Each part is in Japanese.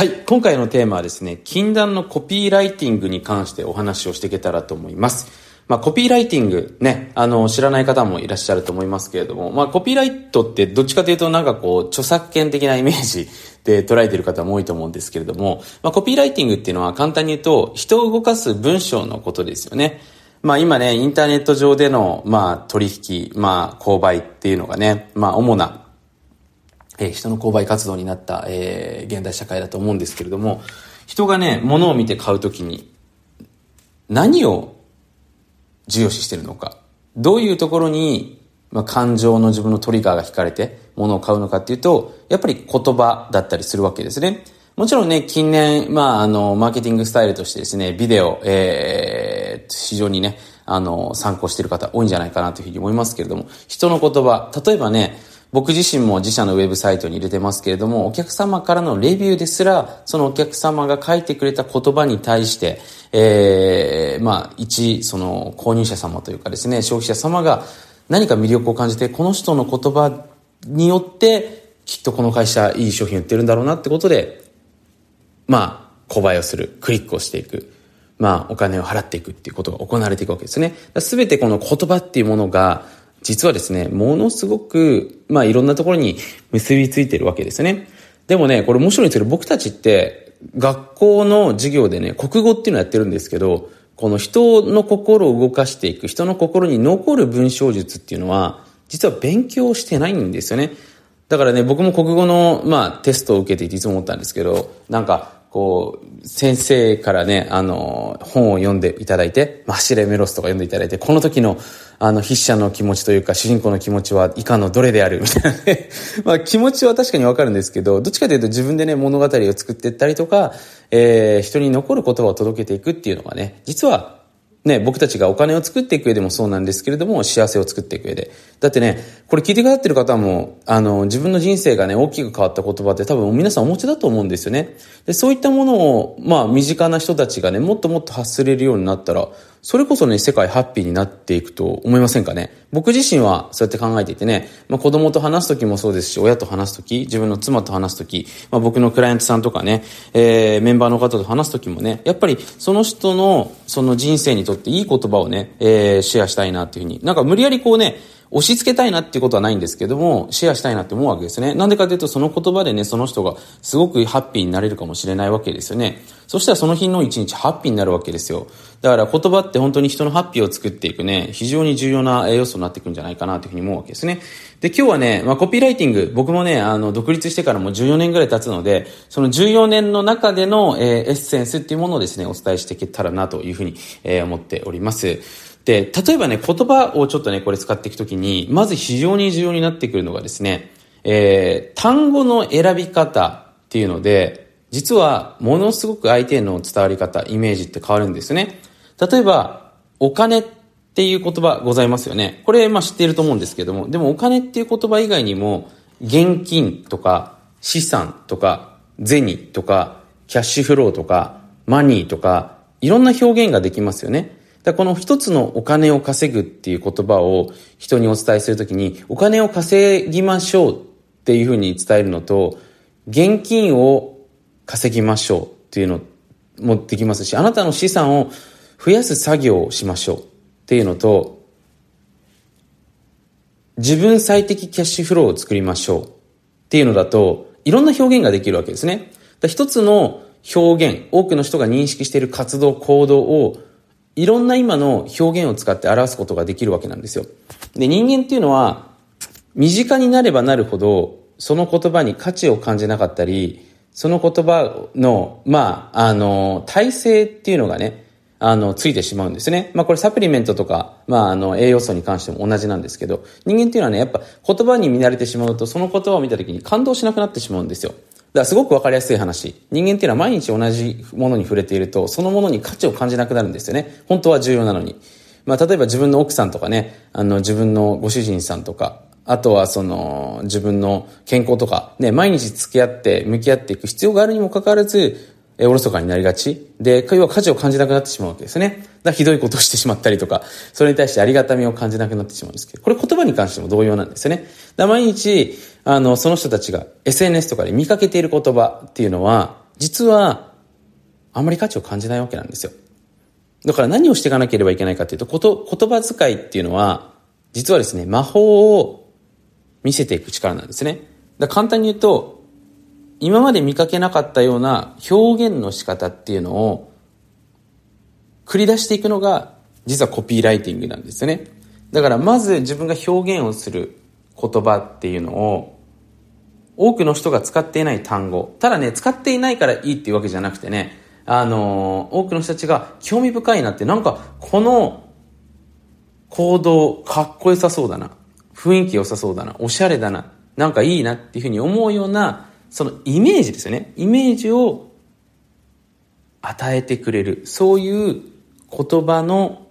はい。今回のテーマはですね、禁断のコピーライティングに関してお話をしていけたらと思います。まあ、コピーライティングね、あの、知らない方もいらっしゃると思いますけれども、まあ、コピーライトってどっちかというとなんかこう、著作権的なイメージで捉えている方も多いと思うんですけれども、まあ、コピーライティングっていうのは簡単に言うと、人を動かす文章のことですよね。まあ今ね、インターネット上での、まあ取引、まあ購買っていうのがね、まあ主なえー、人の購買活動になった、えー、現代社会だと思うんですけれども、人がね、物を見て買うときに、何を重要視してるのか、どういうところに、まあ、感情の自分のトリガーが引かれて物を買うのかっていうと、やっぱり言葉だったりするわけですね。もちろんね、近年、まあ、あの、マーケティングスタイルとしてですね、ビデオ、えー、非常にね、あの、参考している方多いんじゃないかなというふうに思いますけれども、人の言葉、例えばね、僕自身も自社のウェブサイトに入れてますけれども、お客様からのレビューですら、そのお客様が書いてくれた言葉に対して、えー、まあ、一、その購入者様というかですね、消費者様が何か魅力を感じて、この人の言葉によって、きっとこの会社いい商品売ってるんだろうなってことで、まあ、購買をする、クリックをしていく。まあ、お金を払っていくっていうことが行われていくわけですね。すべてこの言葉っていうものが、実はですね、ものすごく、まあいろんなところに結びついてるわけですね。でもね、これ面白いんですけど、僕たちって、学校の授業でね、国語っていうのをやってるんですけど、この人の心を動かしていく、人の心に残る文章術っていうのは、実は勉強してないんですよね。だからね、僕も国語の、まあ、テストを受けていていつも思ったんですけど、なんか、こう、先生からね、あの、本を読んでいただいて、マシレメロスとか読んでいただいて、この時の、あの、筆者の気持ちというか、主人公の気持ちは以下のどれであるみたいなね。まあ、気持ちは確かにわかるんですけど、どっちかというと自分でね、物語を作っていったりとか、えー、人に残る言葉を届けていくっていうのがね、実はね、僕たちがお金を作っていく上でもそうなんですけれども、幸せを作っていく上で。だってね、これ聞いてくださってる方も、あの、自分の人生がね、大きく変わった言葉って多分皆さんお持ちだと思うんですよね。で、そういったものを、まあ、身近な人たちがね、もっともっと発するようになったら、それこそね、世界ハッピーになっていくと思いませんかね？僕自身はそうやって考えていてね、まあ子供と話すときもそうですし、親と話すとき、自分の妻と話すとき、まあ僕のクライアントさんとかね、えー、メンバーの方と話すときもね、やっぱりその人のその人生にとっていい言葉をね、えー、シェアしたいなっていうふうに、なんか無理やりこうね、押し付けたいなっていうことはないんですけども、シェアしたいなって思うわけですね。なんでかというと、その言葉でね、その人がすごくハッピーになれるかもしれないわけですよね。そしたらその日の一日ハッピーになるわけですよ。だから言葉って本当に人のハッピーを作っていくね、非常に重要な要素になっていくんじゃないかなというふうに思うわけですね。で、今日はね、まあコピーライティング、僕もね、あの、独立してからも14年ぐらい経つので、その14年の中での、えー、エッセンスっていうものをですね、お伝えしていけたらなというふうに、えー、思っております。で、例えばね、言葉をちょっとね、これ使っていくときに、まず非常に重要になってくるのがですね、えー、単語の選び方っていうので、実はものすごく相手への伝わり方、イメージって変わるんですよね。例えば、お金っっていう言葉ございますよね。これ、まあ知っていると思うんですけども、でもお金っていう言葉以外にも、現金とか、資産とか、銭とか、キャッシュフローとか、マニーとか、いろんな表現ができますよね。だこの一つのお金を稼ぐっていう言葉を人にお伝えするときに、お金を稼ぎましょうっていうふうに伝えるのと、現金を稼ぎましょうっていうのもできますし、あなたの資産を増やす作業をしましょうっていうのと、自分最適キャッシュフローを作りましょうっていうのだと、いろんな表現ができるわけですね。一つの表現、多くの人が認識している活動、行動をいろんな今の表現を使って表すことができるわけなんですよ。で、人間っていうのは、身近になればなるほど、その言葉に価値を感じなかったり、その言葉の、まあ、あの、体制っていうのがね、あの、ついてしまうんですね。まあこれサプリメントとか、まああの、栄養素に関しても同じなんですけど、人間っていうのはね、やっぱ言葉に見慣れてしまうと、その言葉を見た時に感動しなくなってしまうんですよ。だからすごくわかりやすい話。人間っていうのは毎日同じものに触れていると、そのものに価値を感じなくなるんですよね。本当は重要なのに。まあ、例えば自分の奥さんとかね、あの、自分のご主人さんとか、あとはその、自分の健康とか、ね、毎日付き合って向き合っていく必要があるにもかかわらず、えおろそかになりがち。で、要は価値を感じなくなってしまうわけですね。だひどいことをしてしまったりとか、それに対してありがたみを感じなくなってしまうんですけど、これ言葉に関しても同様なんですよね。だ毎日、あの、その人たちが SNS とかで見かけている言葉っていうのは、実は、あまり価値を感じないわけなんですよ。だから何をしていかなければいけないかっていうと、こと、言葉遣いっていうのは、実はですね、魔法を見せていく力なんですね。だ簡単に言うと、今まで見かけなかったような表現の仕方っていうのを繰り出していくのが実はコピーライティングなんですよね。だからまず自分が表現をする言葉っていうのを多くの人が使っていない単語。ただね、使っていないからいいっていうわけじゃなくてね、あのー、多くの人たちが興味深いなって、なんかこの行動かっこよさそうだな。雰囲気良さそうだな。おしゃれだな。なんかいいなっていうふうに思うような、そのイメージですよね。イメージを与えてくれる。そういう言葉の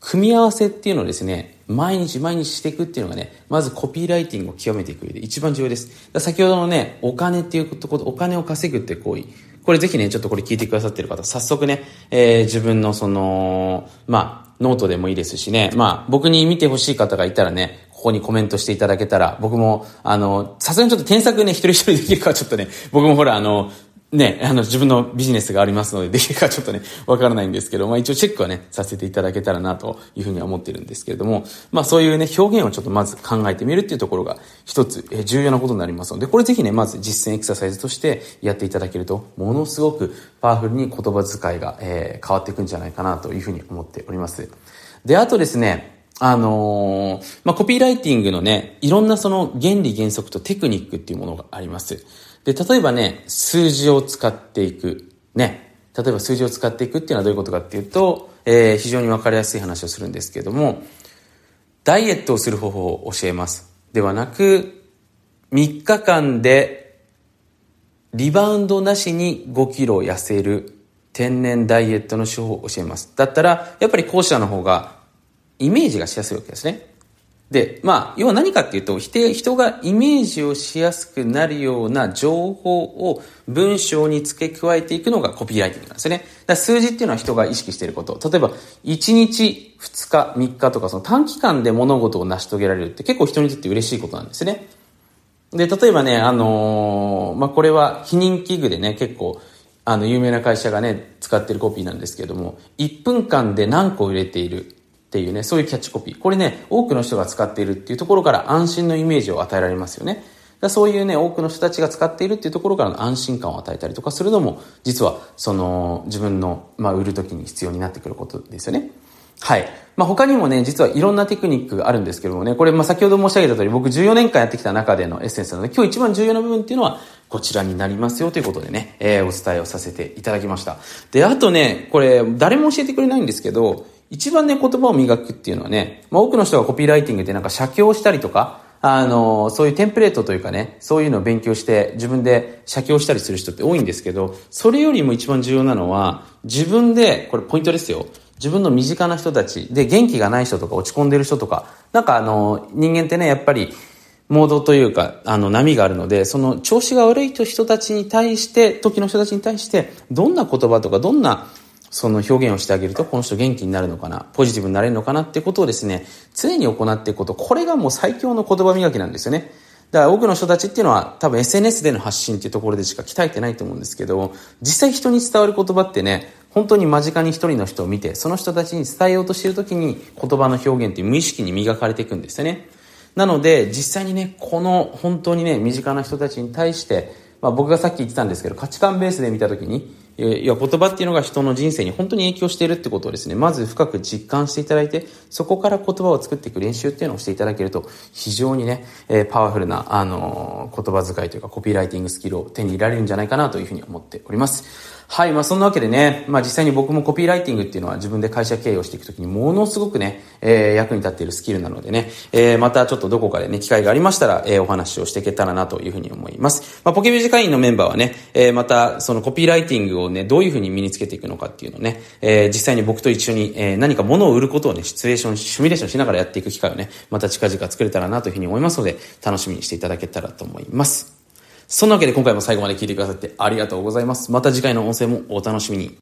組み合わせっていうのをですね、毎日毎日していくっていうのがね、まずコピーライティングを極めていく上で一番重要です。先ほどのね、お金っていうこと、お金を稼ぐって行為。これぜひね、ちょっとこれ聞いてくださってる方、早速ね、えー、自分のその、まあ、ノートでもいいですしね、まあ、僕に見てほしい方がいたらね、ここにコメントしていただけたら、僕も、あの、さすがにちょっと添削ね、一人一人できるかはちょっとね、僕もほら、あの、ね、あの、自分のビジネスがありますので、できるかちょっとね、わからないんですけど、まあ一応チェックはね、させていただけたらなというふうには思ってるんですけれども、まあそういうね、表現をちょっとまず考えてみるっていうところが一つ、重要なことになりますので、これぜひね、まず実践エクササイズとしてやっていただけると、ものすごくパワフルに言葉遣いが、えー、変わっていくんじゃないかなというふうに思っております。で、あとですね、あのー、まあ、コピーライティングのね、いろんなその原理原則とテクニックっていうものがあります。で、例えばね、数字を使っていく。ね。例えば数字を使っていくっていうのはどういうことかっていうと、えー、非常にわかりやすい話をするんですけれども、ダイエットをする方法を教えます。ではなく、3日間でリバウンドなしに5キロ痩せる天然ダイエットの手法を教えます。だったら、やっぱり後者の方がイメージがしやすいわけですね。で、まあ、要は何かっていうと、否定人がイメージをしやすくなるような情報を文章に付け加えていくのがコピーライティングなんですね。だ数字っていうのは人が意識していること。例えば、1日、2日、3日とか、その短期間で物事を成し遂げられるって結構人にとって嬉しいことなんですね。で、例えばね、あのー、まあ、これは避妊器具でね、結構、あの、有名な会社がね、使ってるコピーなんですけれども、1分間で何個売れている。っていうね、そういうキャッチコピー。これね、多くの人が使っているっていうところから安心のイメージを与えられますよね。だそういうね、多くの人たちが使っているっていうところからの安心感を与えたりとかするのも、実は、その、自分の、まあ、売るときに必要になってくることですよね。はい。まあ、他にもね、実はいろんなテクニックがあるんですけどもね、これ、まあ、先ほど申し上げた通り、僕14年間やってきた中でのエッセンスなので、今日一番重要な部分っていうのは、こちらになりますよということでね、えー、お伝えをさせていただきました。で、あとね、これ、誰も教えてくれないんですけど、一番ね、言葉を磨くっていうのはね、まあ、多くの人がコピーライティングでなんか写経したりとか、あの、そういうテンプレートというかね、そういうのを勉強して自分で写経したりする人って多いんですけど、それよりも一番重要なのは、自分で、これポイントですよ。自分の身近な人たちで元気がない人とか落ち込んでる人とか、なんかあの、人間ってね、やっぱり、モードというか、あの、波があるので、その調子が悪い人たちに対して、時の人たちに対して、どんな言葉とか、どんなその表現をしてあげると、この人元気になるのかな、ポジティブになれるのかなってことをですね、常に行っていくこと、これがもう最強の言葉磨きなんですよね。だから多くの人たちっていうのは多分 SNS での発信っていうところでしか鍛えてないと思うんですけど、実際人に伝わる言葉ってね、本当に間近に一人の人を見て、その人たちに伝えようとしている時に言葉の表現って無意識に磨かれていくんですよね。なので、実際にね、この本当にね、身近な人たちに対して、まあ僕がさっき言ってたんですけど、価値観ベースで見た時に、いや、言葉っていうのが人の人生に本当に影響しているってことをですね、まず深く実感していただいて、そこから言葉を作っていく練習っていうのをしていただけると、非常にね、えー、パワフルな、あのー、言葉遣いというかコピーライティングスキルを手に入れられるんじゃないかなというふうに思っております。はい、まあそんなわけでね、まあ実際に僕もコピーライティングっていうのは自分で会社経営をしていくときにものすごくね、えー、役に立っているスキルなのでね、えー、またちょっとどこかでね、機会がありましたら、えー、お話をしていけたらなというふうに思います。まあポケビジ会員のメンバーはね、えー、またそのコピーライティングをね、どういうふうに身につけていくのかっていうのをね、えー、実際に僕と一緒に、えー、何か物を売ることをね、シチュエーション、シミュレーションしながらやっていく機会をね、また近々作れたらなというふうに思いますので、楽しみにしていただけたらと思います。そんなわけで今回も最後まで聞いてくださってありがとうございます。また次回の音声もお楽しみに。